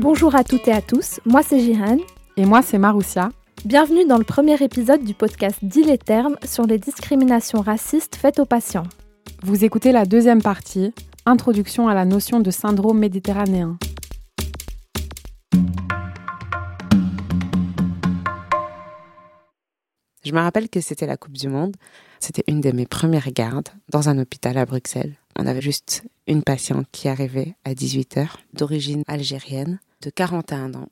Bonjour à toutes et à tous, moi c'est Jihan. Et moi c'est Maroussia. Bienvenue dans le premier épisode du podcast Dit les termes sur les discriminations racistes faites aux patients. Vous écoutez la deuxième partie, Introduction à la notion de syndrome méditerranéen. Je me rappelle que c'était la Coupe du Monde. C'était une de mes premières gardes dans un hôpital à Bruxelles. On avait juste une patiente qui arrivait à 18h, d'origine algérienne, de 41 ans.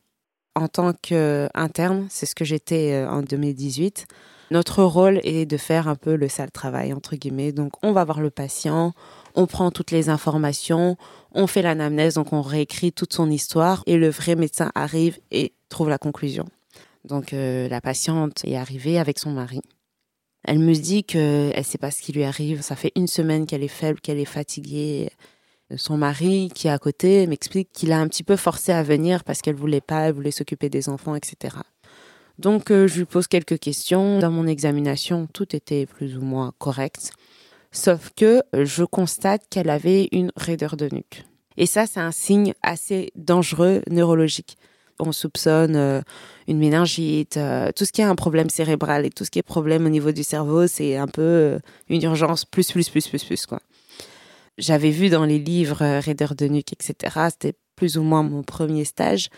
En tant qu'interne, c'est ce que j'étais euh, en 2018. Notre rôle est de faire un peu le sale travail, entre guillemets. Donc, on va voir le patient, on prend toutes les informations, on fait l'anamnèse, donc on réécrit toute son histoire et le vrai médecin arrive et trouve la conclusion. Donc, euh, la patiente est arrivée avec son mari. Elle me dit que elle sait pas ce qui lui arrive. Ça fait une semaine qu'elle est faible, qu'elle est fatiguée. Son mari, qui est à côté, m'explique qu'il a un petit peu forcé à venir parce qu'elle voulait pas, elle voulait s'occuper des enfants, etc. Donc, euh, je lui pose quelques questions. Dans mon examination, tout était plus ou moins correct. Sauf que je constate qu'elle avait une raideur de nuque. Et ça, c'est un signe assez dangereux neurologique. On soupçonne euh, une méningite, euh, tout ce qui est un problème cérébral et tout ce qui est problème au niveau du cerveau, c'est un peu une urgence plus, plus, plus, plus, plus, quoi. J'avais vu dans les livres raideur de nuque, etc. C'était plus ou moins mon premier stage.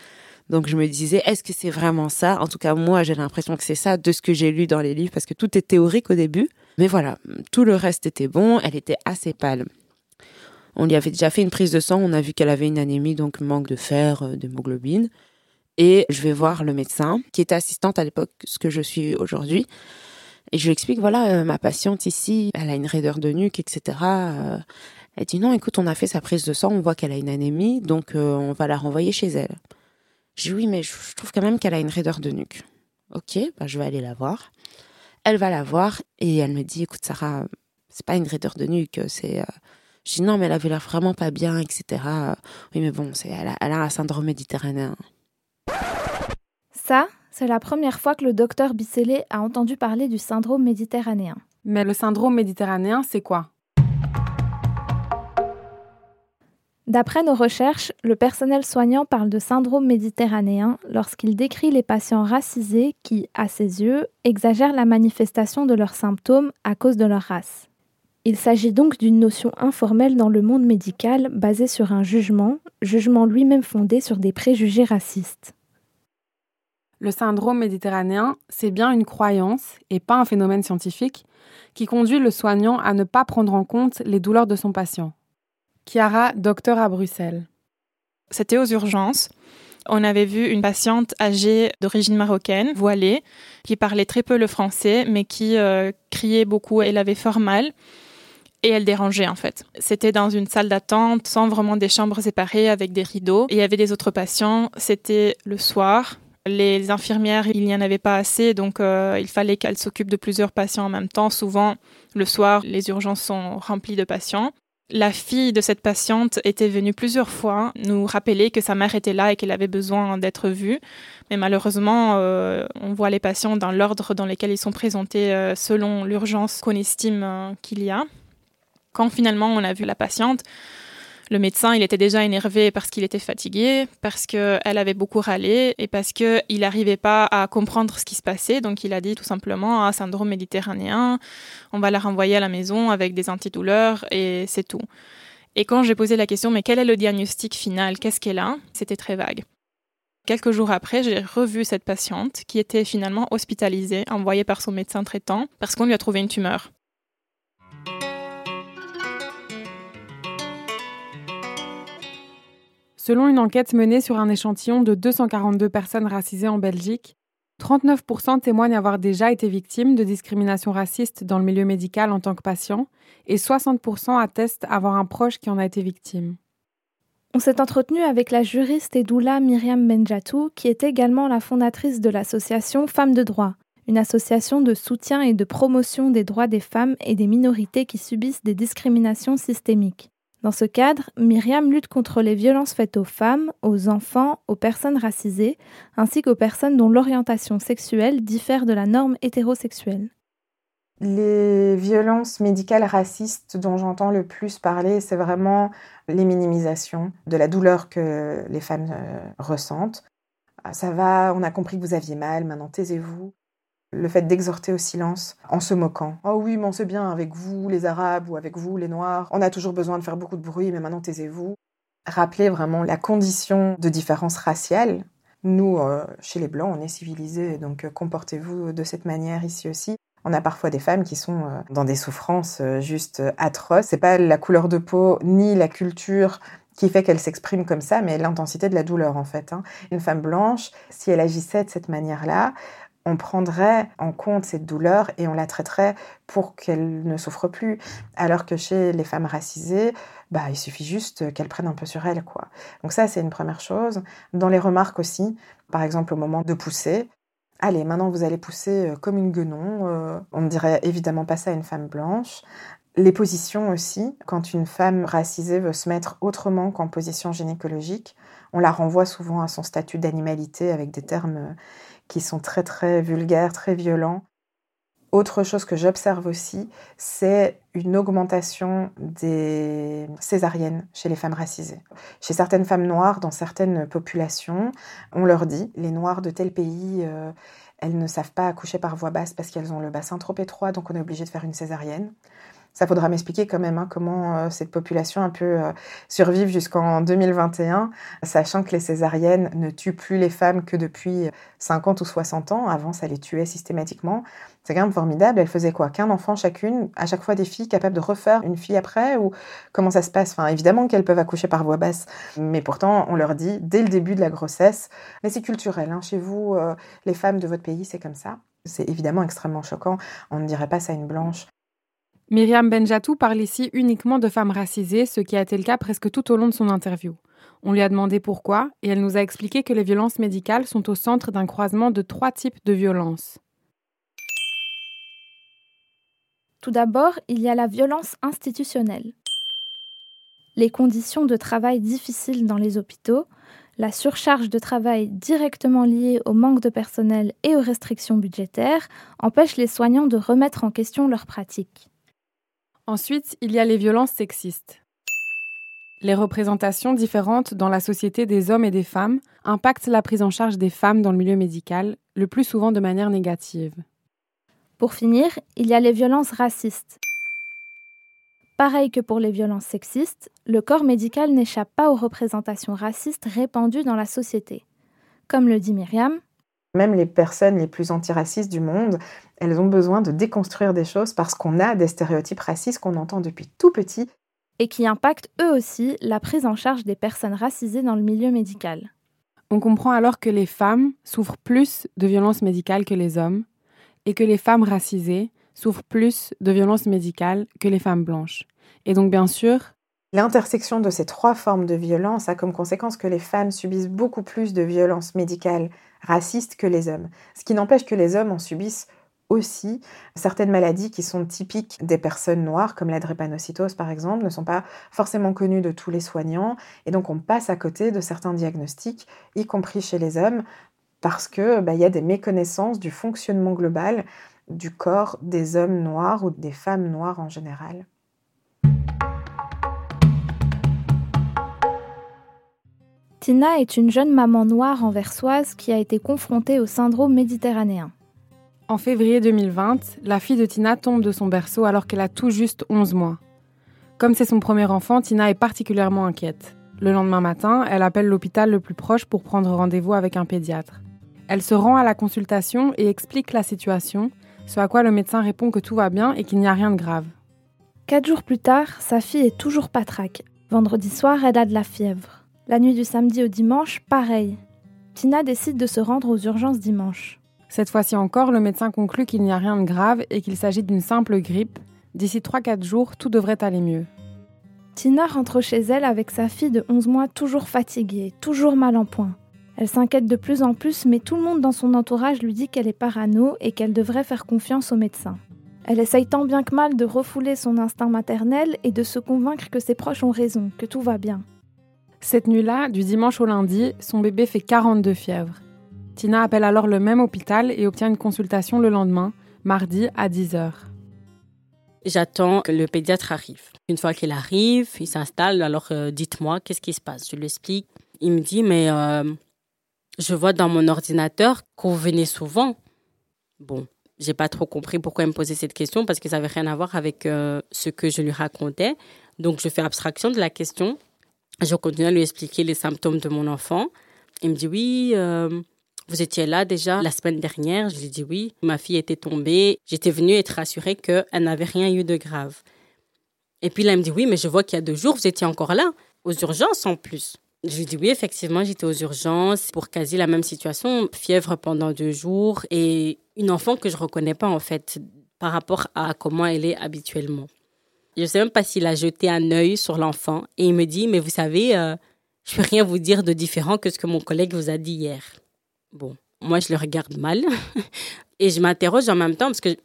Donc je me disais, est-ce que c'est vraiment ça? En tout cas, moi, j'ai l'impression que c'est ça de ce que j'ai lu dans les livres, parce que tout est théorique au début. Mais voilà, tout le reste était bon. Elle était assez pâle. On lui avait déjà fait une prise de sang. On a vu qu'elle avait une anémie, donc manque de fer, euh, d'hémoglobine. Et je vais voir le médecin, qui était assistante à l'époque, ce que je suis aujourd'hui. Et je lui explique, voilà, euh, ma patiente ici, elle a une raideur de nuque, etc. Euh, elle dit, non, écoute, on a fait sa prise de sang, on voit qu'elle a une anémie, donc on va la renvoyer chez elle. Je dis oui, mais je trouve quand même qu'elle a une raideur de nuque. Ok, bah, je vais aller la voir. Elle va la voir et elle me dit, écoute Sarah, c'est pas une raideur de nuque, c'est... Euh, je dis non, mais elle avait l'air vraiment pas bien, etc. Oui, mais bon, c'est, elle, a, elle a un syndrome méditerranéen. Ça, c'est la première fois que le docteur Bisselé a entendu parler du syndrome méditerranéen. Mais le syndrome méditerranéen, c'est quoi? D'après nos recherches, le personnel soignant parle de syndrome méditerranéen lorsqu'il décrit les patients racisés qui, à ses yeux, exagèrent la manifestation de leurs symptômes à cause de leur race. Il s'agit donc d'une notion informelle dans le monde médical basée sur un jugement, jugement lui-même fondé sur des préjugés racistes. Le syndrome méditerranéen, c'est bien une croyance et pas un phénomène scientifique qui conduit le soignant à ne pas prendre en compte les douleurs de son patient. Chiara, docteur à Bruxelles. C'était aux urgences. On avait vu une patiente âgée d'origine marocaine, voilée, qui parlait très peu le français, mais qui euh, criait beaucoup. Elle avait fort mal et elle dérangeait en fait. C'était dans une salle d'attente sans vraiment des chambres séparées avec des rideaux. Et il y avait des autres patients. C'était le soir. Les infirmières, il n'y en avait pas assez, donc euh, il fallait qu'elles s'occupent de plusieurs patients en même temps. Souvent, le soir, les urgences sont remplies de patients. La fille de cette patiente était venue plusieurs fois nous rappeler que sa mère était là et qu'elle avait besoin d'être vue. Mais malheureusement, euh, on voit les patients dans l'ordre dans lequel ils sont présentés euh, selon l'urgence qu'on estime euh, qu'il y a. Quand finalement on a vu la patiente, le médecin, il était déjà énervé parce qu'il était fatigué, parce qu'elle avait beaucoup râlé et parce qu'il n'arrivait pas à comprendre ce qui se passait. Donc il a dit tout simplement ah, syndrome méditerranéen, on va la renvoyer à la maison avec des antidouleurs et c'est tout. Et quand j'ai posé la question, mais quel est le diagnostic final? Qu'est-ce qu'elle a? C'était très vague. Quelques jours après, j'ai revu cette patiente qui était finalement hospitalisée, envoyée par son médecin traitant, parce qu'on lui a trouvé une tumeur. Selon une enquête menée sur un échantillon de 242 personnes racisées en Belgique, 39% témoignent avoir déjà été victimes de discrimination raciste dans le milieu médical en tant que patient et 60% attestent avoir un proche qui en a été victime. On s'est entretenu avec la juriste et doula Myriam Benjatou, qui est également la fondatrice de l'association Femmes de droit, une association de soutien et de promotion des droits des femmes et des minorités qui subissent des discriminations systémiques. Dans ce cadre, Myriam lutte contre les violences faites aux femmes, aux enfants, aux personnes racisées, ainsi qu'aux personnes dont l'orientation sexuelle diffère de la norme hétérosexuelle. Les violences médicales racistes dont j'entends le plus parler, c'est vraiment les minimisations de la douleur que les femmes euh, ressentent. Ah, ça va, on a compris que vous aviez mal, maintenant taisez-vous. Le fait d'exhorter au silence en se moquant. Oh oui, mais on sait bien, avec vous, les Arabes, ou avec vous, les Noirs, on a toujours besoin de faire beaucoup de bruit, mais maintenant taisez-vous. Rappeler vraiment la condition de différence raciale. Nous, euh, chez les Blancs, on est civilisés, donc euh, comportez-vous de cette manière ici aussi. On a parfois des femmes qui sont euh, dans des souffrances juste atroces. C'est pas la couleur de peau ni la culture qui fait qu'elle s'exprime comme ça, mais l'intensité de la douleur en fait. Hein. Une femme blanche, si elle agissait de cette manière-là, on prendrait en compte cette douleur et on la traiterait pour qu'elle ne souffre plus. Alors que chez les femmes racisées, bah, il suffit juste qu'elles prennent un peu sur elles. Quoi. Donc ça, c'est une première chose. Dans les remarques aussi, par exemple au moment de pousser, Allez, maintenant vous allez pousser euh, comme une guenon. Euh, on ne dirait évidemment pas ça à une femme blanche. Les positions aussi, quand une femme racisée veut se mettre autrement qu'en position gynécologique, on la renvoie souvent à son statut d'animalité avec des termes euh, qui sont très très vulgaires, très violents. Autre chose que j'observe aussi, c'est une augmentation des césariennes chez les femmes racisées. Chez certaines femmes noires, dans certaines populations, on leur dit, les noirs de tel pays, euh, elles ne savent pas accoucher par voie basse parce qu'elles ont le bassin trop étroit, donc on est obligé de faire une césarienne. Ça faudra m'expliquer quand même hein, comment euh, cette population un peu euh, survive jusqu'en 2021, sachant que les césariennes ne tuent plus les femmes que depuis 50 ou 60 ans. Avant, ça les tuait systématiquement. C'est quand même formidable. Elles faisaient quoi? Qu'un enfant chacune, à chaque fois des filles capables de refaire une fille après? Ou comment ça se passe? Enfin, évidemment qu'elles peuvent accoucher par voie basse, mais pourtant, on leur dit dès le début de la grossesse, mais c'est culturel. Hein. Chez vous, euh, les femmes de votre pays, c'est comme ça. C'est évidemment extrêmement choquant. On ne dirait pas ça à une blanche. Myriam Benjatou parle ici uniquement de femmes racisées, ce qui a été le cas presque tout au long de son interview. On lui a demandé pourquoi, et elle nous a expliqué que les violences médicales sont au centre d'un croisement de trois types de violences. Tout d'abord, il y a la violence institutionnelle. Les conditions de travail difficiles dans les hôpitaux, la surcharge de travail directement liée au manque de personnel et aux restrictions budgétaires empêchent les soignants de remettre en question leurs pratiques. Ensuite, il y a les violences sexistes. Les représentations différentes dans la société des hommes et des femmes impactent la prise en charge des femmes dans le milieu médical, le plus souvent de manière négative. Pour finir, il y a les violences racistes. Pareil que pour les violences sexistes, le corps médical n'échappe pas aux représentations racistes répandues dans la société. Comme le dit Myriam, même les personnes les plus antiracistes du monde, elles ont besoin de déconstruire des choses parce qu'on a des stéréotypes racistes qu'on entend depuis tout petit. Et qui impactent eux aussi la prise en charge des personnes racisées dans le milieu médical. On comprend alors que les femmes souffrent plus de violences médicales que les hommes et que les femmes racisées souffrent plus de violences médicales que les femmes blanches. Et donc bien sûr, L'intersection de ces trois formes de violence a comme conséquence que les femmes subissent beaucoup plus de violences médicales racistes que les hommes. Ce qui n'empêche que les hommes en subissent aussi. Certaines maladies qui sont typiques des personnes noires, comme la drépanocytose par exemple, ne sont pas forcément connues de tous les soignants. Et donc on passe à côté de certains diagnostics, y compris chez les hommes, parce qu'il bah, y a des méconnaissances du fonctionnement global du corps des hommes noirs ou des femmes noires en général. Tina est une jeune maman noire anversoise qui a été confrontée au syndrome méditerranéen. En février 2020, la fille de Tina tombe de son berceau alors qu'elle a tout juste 11 mois. Comme c'est son premier enfant, Tina est particulièrement inquiète. Le lendemain matin, elle appelle l'hôpital le plus proche pour prendre rendez-vous avec un pédiatre. Elle se rend à la consultation et explique la situation, ce à quoi le médecin répond que tout va bien et qu'il n'y a rien de grave. Quatre jours plus tard, sa fille est toujours patraque. Vendredi soir, elle a de la fièvre. La nuit du samedi au dimanche, pareil. Tina décide de se rendre aux urgences dimanche. Cette fois-ci encore, le médecin conclut qu'il n'y a rien de grave et qu'il s'agit d'une simple grippe. D'ici 3-4 jours, tout devrait aller mieux. Tina rentre chez elle avec sa fille de 11 mois toujours fatiguée, toujours mal en point. Elle s'inquiète de plus en plus, mais tout le monde dans son entourage lui dit qu'elle est parano et qu'elle devrait faire confiance au médecin. Elle essaye tant bien que mal de refouler son instinct maternel et de se convaincre que ses proches ont raison, que tout va bien. Cette nuit-là, du dimanche au lundi, son bébé fait 42 fièvres. Tina appelle alors le même hôpital et obtient une consultation le lendemain, mardi à 10h. J'attends que le pédiatre arrive. Une fois qu'il arrive, il s'installe. Alors, euh, dites-moi, qu'est-ce qui se passe? Je lui explique. Il me dit, mais euh, je vois dans mon ordinateur qu'on venait souvent. Bon, j'ai pas trop compris pourquoi il me posait cette question parce que ça avait rien à voir avec euh, ce que je lui racontais. Donc, je fais abstraction de la question. Je continue à lui expliquer les symptômes de mon enfant. Il me dit, oui, vous étiez là déjà la semaine dernière Je lui dit oui. Ma fille était tombée. J'étais venue être rassurée qu'elle n'avait rien eu de grave. Et puis là, il me dit oui, mais je vois qu'il y a deux jours, vous étiez encore là, aux urgences en plus. Je lui dis oui, effectivement, j'étais aux urgences pour quasi la même situation, fièvre pendant deux jours et une enfant que je reconnais pas en fait par rapport à comment elle est habituellement. Je ne sais même pas s'il a jeté un œil sur l'enfant et il me dit mais vous savez, euh, je peux rien vous dire de différent que ce que mon collègue vous a dit hier. Bon, moi, je le regarde mal. et je m'interroge en même temps parce que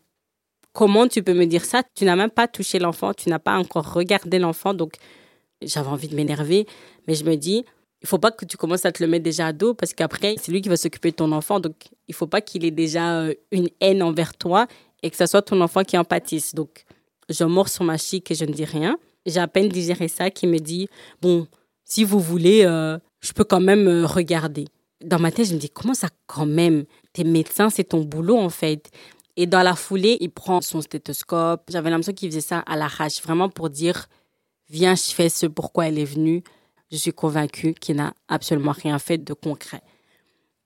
comment tu peux me dire ça? Tu n'as même pas touché l'enfant, tu n'as pas encore regardé l'enfant. Donc, j'avais envie de m'énerver. Mais je me dis, il faut pas que tu commences à te le mettre déjà à dos parce qu'après, c'est lui qui va s'occuper de ton enfant. Donc, il faut pas qu'il ait déjà euh, une haine envers toi et que ce soit ton enfant qui en pâtisse. Donc, je mords sur ma chic et je ne dis rien. J'ai à peine digéré ça qui me dit, bon, si vous voulez, euh, je peux quand même euh, regarder dans ma tête, je me dis, comment ça quand même? T'es médecin, c'est ton boulot en fait. Et dans la foulée, il prend son stéthoscope. J'avais l'impression qu'il faisait ça à l'arrache, vraiment pour dire, viens, je fais ce pourquoi elle est venue. Je suis convaincue qu'il n'a absolument rien fait de concret.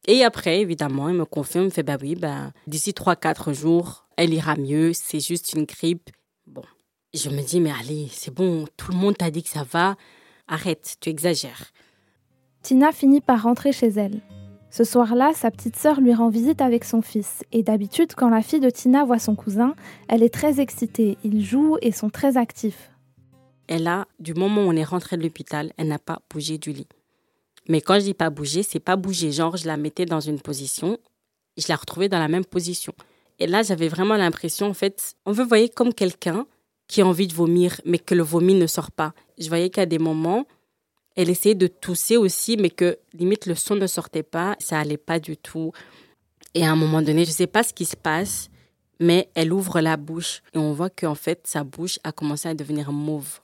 Et après, évidemment, il me confirme, il fait, bah oui, bah, d'ici 3-4 jours, elle ira mieux, c'est juste une grippe. Je me dis, mais allez, c'est bon, tout le monde t'a dit que ça va, arrête, tu exagères. Tina finit par rentrer chez elle. Ce soir-là, sa petite sœur lui rend visite avec son fils, et d'habitude, quand la fille de Tina voit son cousin, elle est très excitée, ils jouent et sont très actifs. Elle a, du moment où on est rentré de l'hôpital, elle n'a pas bougé du lit. Mais quand je dis pas bouger, c'est pas bouger, genre je la mettais dans une position, je la retrouvais dans la même position. Et là, j'avais vraiment l'impression, en fait, on veut voyez comme quelqu'un qui a envie de vomir, mais que le vomi ne sort pas. Je voyais qu'à des moments, elle essayait de tousser aussi, mais que limite le son ne sortait pas, ça allait pas du tout. Et à un moment donné, je sais pas ce qui se passe, mais elle ouvre la bouche et on voit qu'en fait sa bouche a commencé à devenir mauve.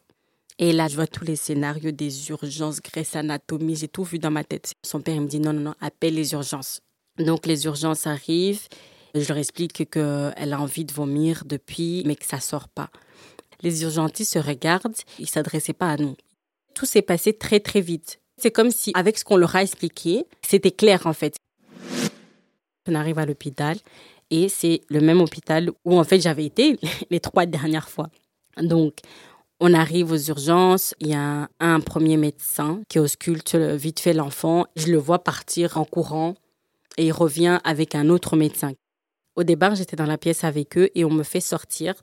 Et là, je vois tous les scénarios des urgences, graisse anatomie, j'ai tout vu dans ma tête. Son père me dit non, non, non, appelle les urgences. Donc les urgences arrivent. Je leur explique qu'elle a envie de vomir depuis, mais que ça sort pas. Les urgentistes se regardent, ils s'adressaient pas à nous tout s'est passé très très vite. C'est comme si, avec ce qu'on leur a expliqué, c'était clair en fait. On arrive à l'hôpital et c'est le même hôpital où en fait j'avais été les trois dernières fois. Donc, on arrive aux urgences, il y a un, premier médecin qui ausculte vite fait l'enfant. Je le vois partir en courant et il revient avec un autre médecin. Au départ, j'étais dans la pièce avec eux et on me fait sortir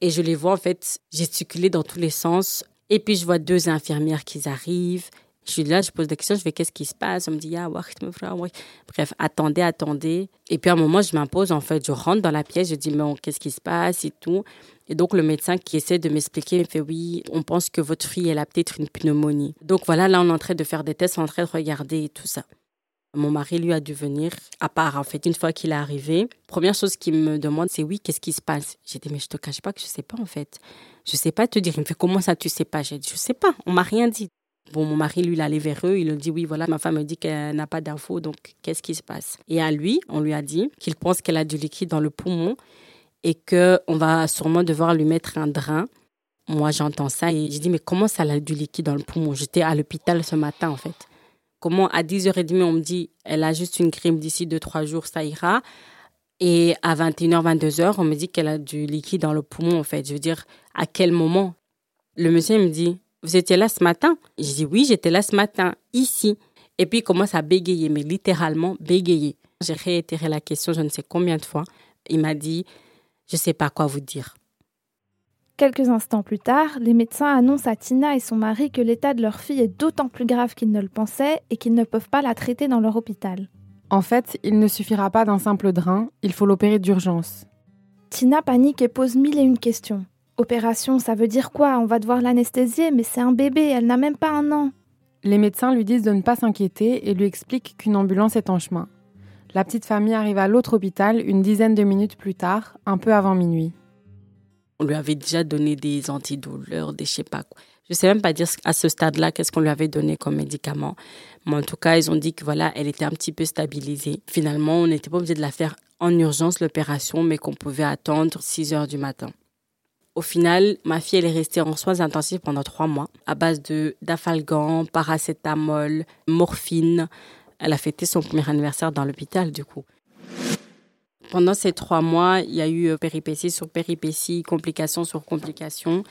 et je les vois en fait gesticuler dans tous les sens et puis, je vois deux infirmières qui arrivent. Je suis là, je pose des questions, je fais qu'est-ce qui se passe? On me dit, ah, bref, attendez, attendez. Et puis à un moment, je m'impose, en fait, je rentre dans la pièce, je dis, mais qu'est-ce qui se passe et tout. Et donc le médecin qui essaie de m'expliquer me fait, oui, on pense que votre fille, elle a peut-être une pneumonie. Donc voilà, là, on est en train de faire des tests, on est en train de regarder et tout ça. Mon mari, lui, a dû venir, à part, en fait, une fois qu'il est arrivé. Première chose qu'il me demande, c'est oui, qu'est-ce qui se passe? J'ai dit, mais je te cache pas que je sais pas, en fait. Je sais pas te dire. Il me fait, comment ça, tu sais pas? J'ai dit, je sais pas, on m'a rien dit. Bon, mon mari, lui, il allait vers eux. Il a dit, oui, voilà, ma femme me dit qu'elle n'a pas d'infos, donc qu'est-ce qui se passe? Et à lui, on lui a dit qu'il pense qu'elle a du liquide dans le poumon et qu'on va sûrement devoir lui mettre un drain. Moi, j'entends ça et je dis, mais comment ça, elle a du liquide dans le poumon? J'étais à l'hôpital ce matin, en fait. Comment à 10h30, on me dit, elle a juste une grippe d'ici 2-3 jours, ça ira. Et à 21h, 22h, on me dit qu'elle a du liquide dans le poumon, en fait. Je veux dire, à quel moment? Le monsieur me dit, vous étiez là ce matin? Je dis, oui, j'étais là ce matin, ici. Et puis, il commence à bégayer, mais littéralement bégayer. J'ai réitéré la question je ne sais combien de fois. Il m'a dit, je ne sais pas quoi vous dire. Quelques instants plus tard, les médecins annoncent à Tina et son mari que l'état de leur fille est d'autant plus grave qu'ils ne le pensaient et qu'ils ne peuvent pas la traiter dans leur hôpital. En fait, il ne suffira pas d'un simple drain, il faut l'opérer d'urgence. Tina panique et pose mille et une questions. Opération, ça veut dire quoi? On va devoir l'anesthésier, mais c'est un bébé, elle n'a même pas un an. Les médecins lui disent de ne pas s'inquiéter et lui expliquent qu'une ambulance est en chemin. La petite famille arrive à l'autre hôpital une dizaine de minutes plus tard, un peu avant minuit. On lui avait déjà donné des antidouleurs, des je sais pas quoi. Je sais même pas dire à ce stade-là qu'est-ce qu'on lui avait donné comme médicament. Mais en tout cas, ils ont dit que voilà, elle était un petit peu stabilisée. Finalement, on n'était pas obligé de la faire en urgence, l'opération, mais qu'on pouvait attendre 6 heures du matin. Au final, ma fille, est restée en soins intensifs pendant trois mois, à base de d'afalgan, paracétamol, morphine. Elle a fêté son premier anniversaire dans l'hôpital, du coup. Pendant ces trois mois, il y a eu euh, péripéties sur péripéties, complications sur complications.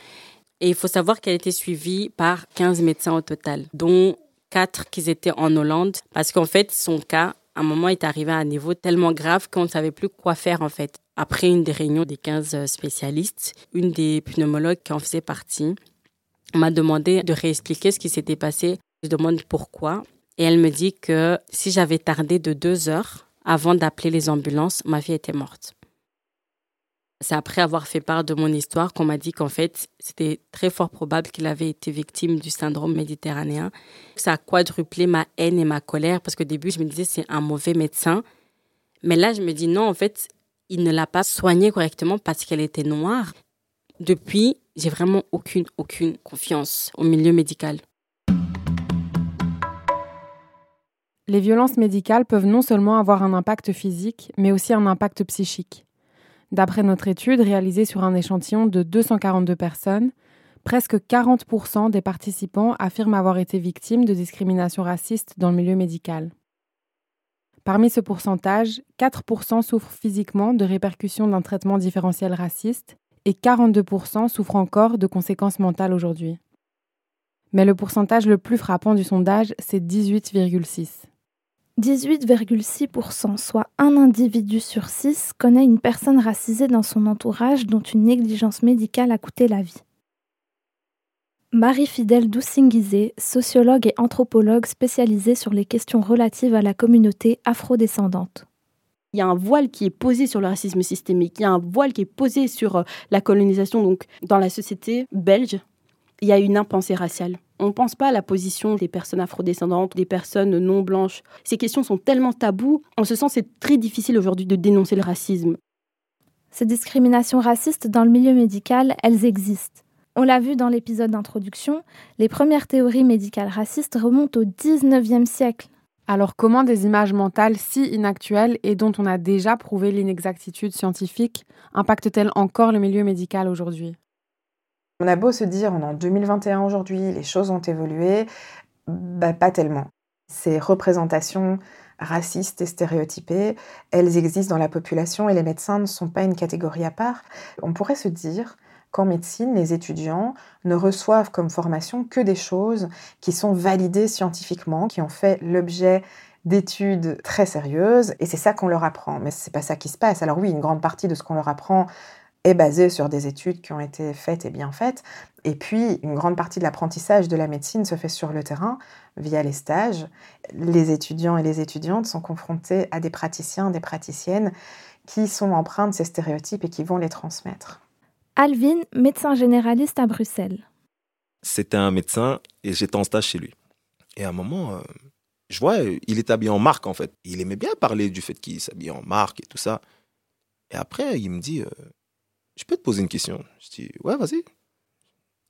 Et il faut savoir qu'elle était suivie par 15 médecins au total, dont 4 qui étaient en Hollande, parce qu'en fait, son cas, à un moment, est arrivé à un niveau tellement grave qu'on ne savait plus quoi faire, en fait. Après une des réunions des 15 spécialistes, une des pneumologues qui en faisait partie m'a demandé de réexpliquer ce qui s'était passé. Je demande pourquoi. Et elle me dit que si j'avais tardé de deux heures avant d'appeler les ambulances, ma fille était morte. C'est après avoir fait part de mon histoire qu'on m'a dit qu'en fait, c'était très fort probable qu'il avait été victime du syndrome méditerranéen. Ça a quadruplé ma haine et ma colère parce qu'au début, je me disais c'est un mauvais médecin. Mais là, je me dis non, en fait, il ne l'a pas soignée correctement parce qu'elle était noire. Depuis, j'ai vraiment aucune, aucune confiance au milieu médical. Les violences médicales peuvent non seulement avoir un impact physique, mais aussi un impact psychique. D'après notre étude réalisée sur un échantillon de 242 personnes, presque 40% des participants affirment avoir été victimes de discrimination raciste dans le milieu médical. Parmi ce pourcentage, 4% souffrent physiquement de répercussions d'un traitement différentiel raciste et 42% souffrent encore de conséquences mentales aujourd'hui. Mais le pourcentage le plus frappant du sondage, c'est 18,6. 18,6%, soit un individu sur six, connaît une personne racisée dans son entourage dont une négligence médicale a coûté la vie. Marie-Fidèle Doussingizé, sociologue et anthropologue spécialisée sur les questions relatives à la communauté afrodescendante. Il y a un voile qui est posé sur le racisme systémique, il y a un voile qui est posé sur euh, la colonisation. Donc, dans la société belge, il y a une impensée raciale. On ne pense pas à la position des personnes afrodescendantes, des personnes non blanches. Ces questions sont tellement taboues. En ce sens, c'est très difficile aujourd'hui de dénoncer le racisme. Ces discriminations racistes dans le milieu médical, elles existent. On l'a vu dans l'épisode d'introduction, les premières théories médicales racistes remontent au 19e siècle. Alors comment des images mentales si inactuelles et dont on a déjà prouvé l'inexactitude scientifique impactent-elles encore le milieu médical aujourd'hui? On a beau se dire, on est en 2021 aujourd'hui, les choses ont évolué, bah, pas tellement. Ces représentations racistes et stéréotypées, elles existent dans la population et les médecins ne sont pas une catégorie à part. On pourrait se dire qu'en médecine, les étudiants ne reçoivent comme formation que des choses qui sont validées scientifiquement, qui ont fait l'objet d'études très sérieuses, et c'est ça qu'on leur apprend. Mais c'est pas ça qui se passe. Alors oui, une grande partie de ce qu'on leur apprend est basée sur des études qui ont été faites et bien faites. Et puis, une grande partie de l'apprentissage de la médecine se fait sur le terrain, via les stages. Les étudiants et les étudiantes sont confrontés à des praticiens, des praticiennes qui sont empreints de ces stéréotypes et qui vont les transmettre. Alvin, médecin généraliste à Bruxelles. C'était un médecin et j'étais en stage chez lui. Et à un moment, euh, je vois, il est habillé en marque en fait. Il aimait bien parler du fait qu'il s'habillait en marque et tout ça. Et après, il me dit, euh, je peux te poser une question Je dis, ouais, vas-y.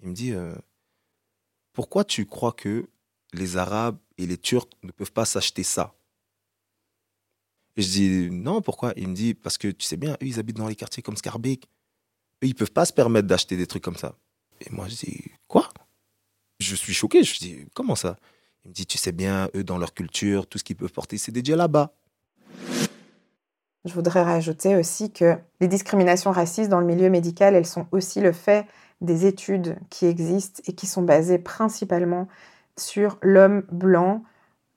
Il me dit, euh, pourquoi tu crois que les Arabes et les Turcs ne peuvent pas s'acheter ça? Je dis, non, pourquoi? Il me dit, parce que tu sais bien, eux, ils habitent dans les quartiers comme Scarbeck. Eux, ils peuvent pas se permettre d'acheter des trucs comme ça. Et moi, je dis, quoi? Je suis choqué. Je dis, comment ça? Il me dit, tu sais bien, eux, dans leur culture, tout ce qu'ils peuvent porter, c'est des là-bas. Je voudrais rajouter aussi que les discriminations racistes dans le milieu médical, elles sont aussi le fait des études qui existent et qui sont basées principalement sur l'homme blanc,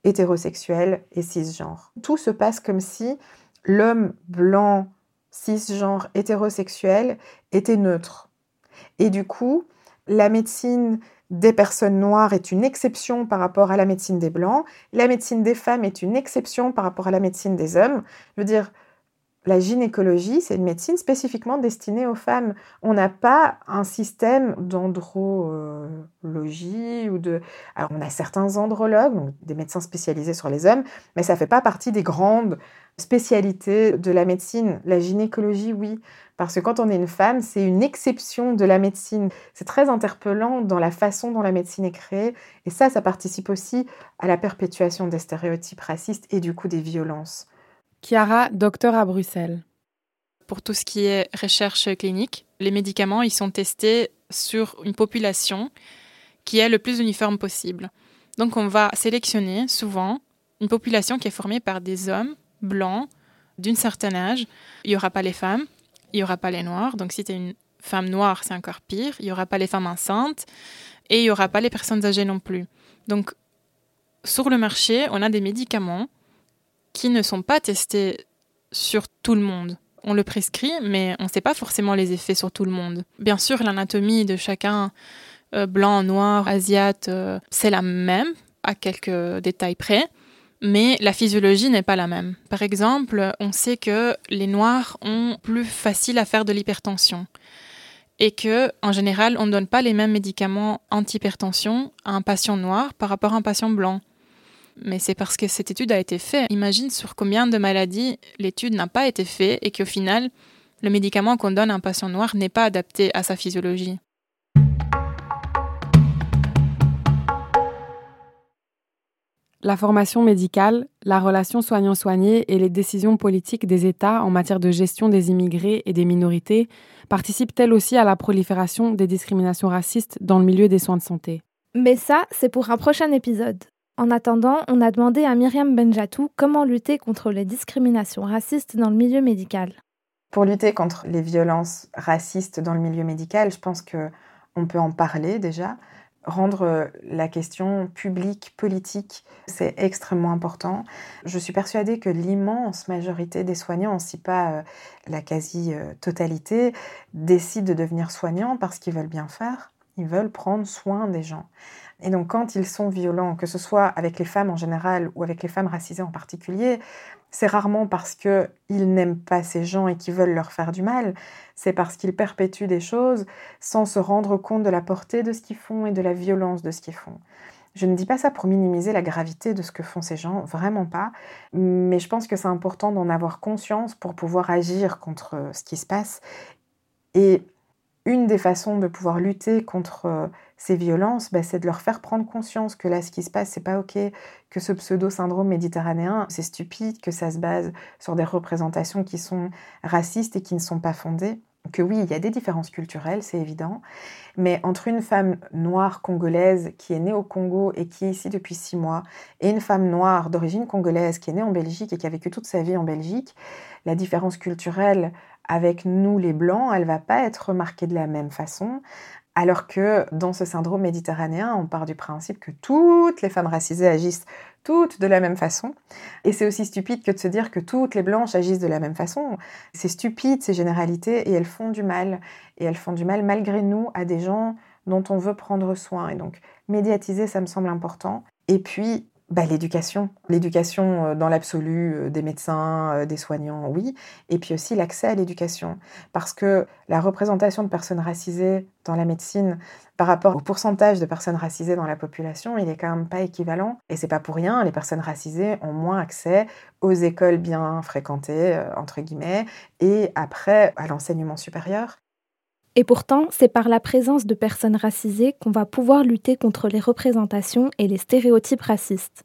hétérosexuel et cisgenre. Tout se passe comme si l'homme blanc, cisgenre, hétérosexuel était neutre. Et du coup, la médecine des personnes noires est une exception par rapport à la médecine des blancs, la médecine des femmes est une exception par rapport à la médecine des hommes. Je veux dire, la gynécologie, c'est une médecine spécifiquement destinée aux femmes. On n'a pas un système d'andrologie ou de... Alors, on a certains andrologues, des médecins spécialisés sur les hommes, mais ça ne fait pas partie des grandes spécialités de la médecine. La gynécologie, oui, Parce que quand on est une femme, c'est une exception de la médecine. C'est très interpellant dans la façon dont la médecine est créée. Et ça, ça participe aussi à la perpétuation des stéréotypes racistes et du coup des violences. Chiara, docteur à Bruxelles. Pour tout ce qui est recherche clinique, les médicaments, ils sont testés sur une population qui est le plus uniforme possible. Donc on va sélectionner souvent une population qui est formée par des hommes blancs d'une certaine âge. Il n'y aura pas les femmes, il n'y aura pas les noirs. Donc si tu es une femme noire, c'est encore pire. Il n'y aura pas les femmes enceintes et il n'y aura pas les personnes âgées non plus. Donc sur le marché, on a des médicaments qui ne sont pas testés sur tout le monde. On le prescrit, mais on ne sait pas forcément les effets sur tout le monde. Bien sûr, l'anatomie de chacun, euh, blanc, noir, asiate, euh, c'est la même, à quelques détails près mais la physiologie n'est pas la même. Par exemple, on sait que les noirs ont plus facile à faire de l'hypertension et que en général, on ne donne pas les mêmes médicaments anti-hypertension à un patient noir par rapport à un patient blanc. Mais c'est parce que cette étude a été faite. Imagine sur combien de maladies l'étude n'a pas été faite et qu'au final, le médicament qu'on donne à un patient noir n'est pas adapté à sa physiologie. La formation médicale, la relation soignant-soigné et les décisions politiques des États en matière de gestion des immigrés et des minorités participent-elles aussi à la prolifération des discriminations racistes dans le milieu des soins de santé Mais ça, c'est pour un prochain épisode. En attendant, on a demandé à Myriam Benjatou comment lutter contre les discriminations racistes dans le milieu médical. Pour lutter contre les violences racistes dans le milieu médical, je pense que on peut en parler déjà rendre euh, la question publique, politique, c'est extrêmement important. Je suis persuadée que l'immense majorité des soignants, si pas euh, la quasi-totalité, décident de devenir soignants parce qu'ils veulent bien faire, ils veulent prendre soin des gens. Et donc quand ils sont violents, que ce soit avec les femmes en général ou avec les femmes racisées en particulier, c'est rarement parce qu'ils n'aiment pas ces gens et qu'ils veulent leur faire du mal, c'est parce qu'ils perpétuent des choses sans se rendre compte de la portée de ce qu'ils font et de la violence de ce qu'ils font. Je ne dis pas ça pour minimiser la gravité de ce que font ces gens, vraiment pas, mais je pense que c'est important d'en avoir conscience pour pouvoir agir contre ce qui se passe. Et une des façons de pouvoir lutter contre euh, ces violences, bah, c'est de leur faire prendre conscience que là, ce qui se passe, c'est pas ok, que ce pseudo-syndrome méditerranéen, c'est stupide, que ça se base sur des représentations qui sont racistes et qui ne sont pas fondées. Que oui, il y a des différences culturelles, c'est évident, mais entre une femme noire congolaise qui est née au Congo et qui est ici depuis six mois, et une femme noire d'origine congolaise qui est née en Belgique et qui a vécu toute sa vie en Belgique, la différence culturelle avec nous les blancs, elle va pas être remarquée de la même façon. Alors que dans ce syndrome méditerranéen, on part du principe que toutes les femmes racisées agissent toutes de la même façon. Et c'est aussi stupide que de se dire que toutes les blanches agissent de la même façon. C'est stupide ces généralités et elles font du mal. Et elles font du mal malgré nous à des gens dont on veut prendre soin. Et donc médiatiser, ça me semble important. Et puis bah, l'éducation. L'éducation euh, dans l'absolu euh, des médecins, euh, des soignants, oui. Et puis aussi l'accès à l'éducation. Parce que la représentation de personnes racisées dans la médecine par rapport au pourcentage de personnes racisées dans la population, il est quand même pas équivalent. Et c'est pas pour rien, les personnes racisées ont moins accès aux écoles bien fréquentées, entre guillemets, et après à l'enseignement supérieur. Et pourtant, c'est par la présence de personnes racisées qu'on va pouvoir lutter contre les représentations et les stéréotypes racistes.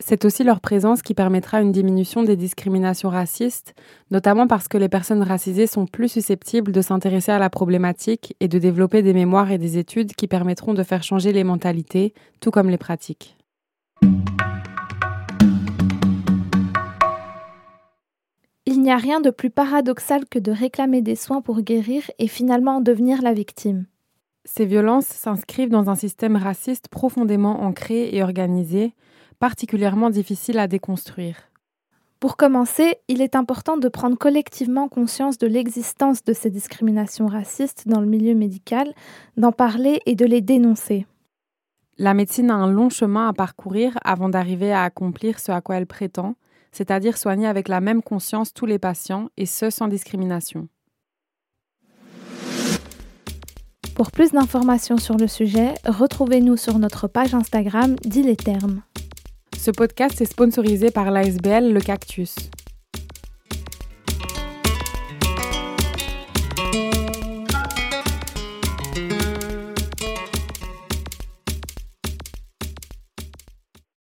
C'est aussi leur présence qui permettra une diminution des discriminations racistes, notamment parce que les personnes racisées sont plus susceptibles de s'intéresser à la problématique et de développer des mémoires et des études qui permettront de faire changer les mentalités, tout comme les pratiques. Il n'y a rien de plus paradoxal que de réclamer des soins pour guérir et finalement en devenir la victime. Ces violences s'inscrivent dans un système raciste profondément ancré et organisé, particulièrement difficile à déconstruire. Pour commencer, il est important de prendre collectivement conscience de l'existence de ces discriminations racistes dans le milieu médical, d'en parler et de les dénoncer. La médecine a un long chemin à parcourir avant d'arriver à accomplir ce à quoi elle prétend, c'est-à-dire soigner avec la même conscience tous les patients, et ce sans discrimination. Pour plus d'informations sur le sujet, retrouvez-nous sur notre page Instagram Dis les termes. Ce podcast est sponsorisé par l'ASBL Le Cactus.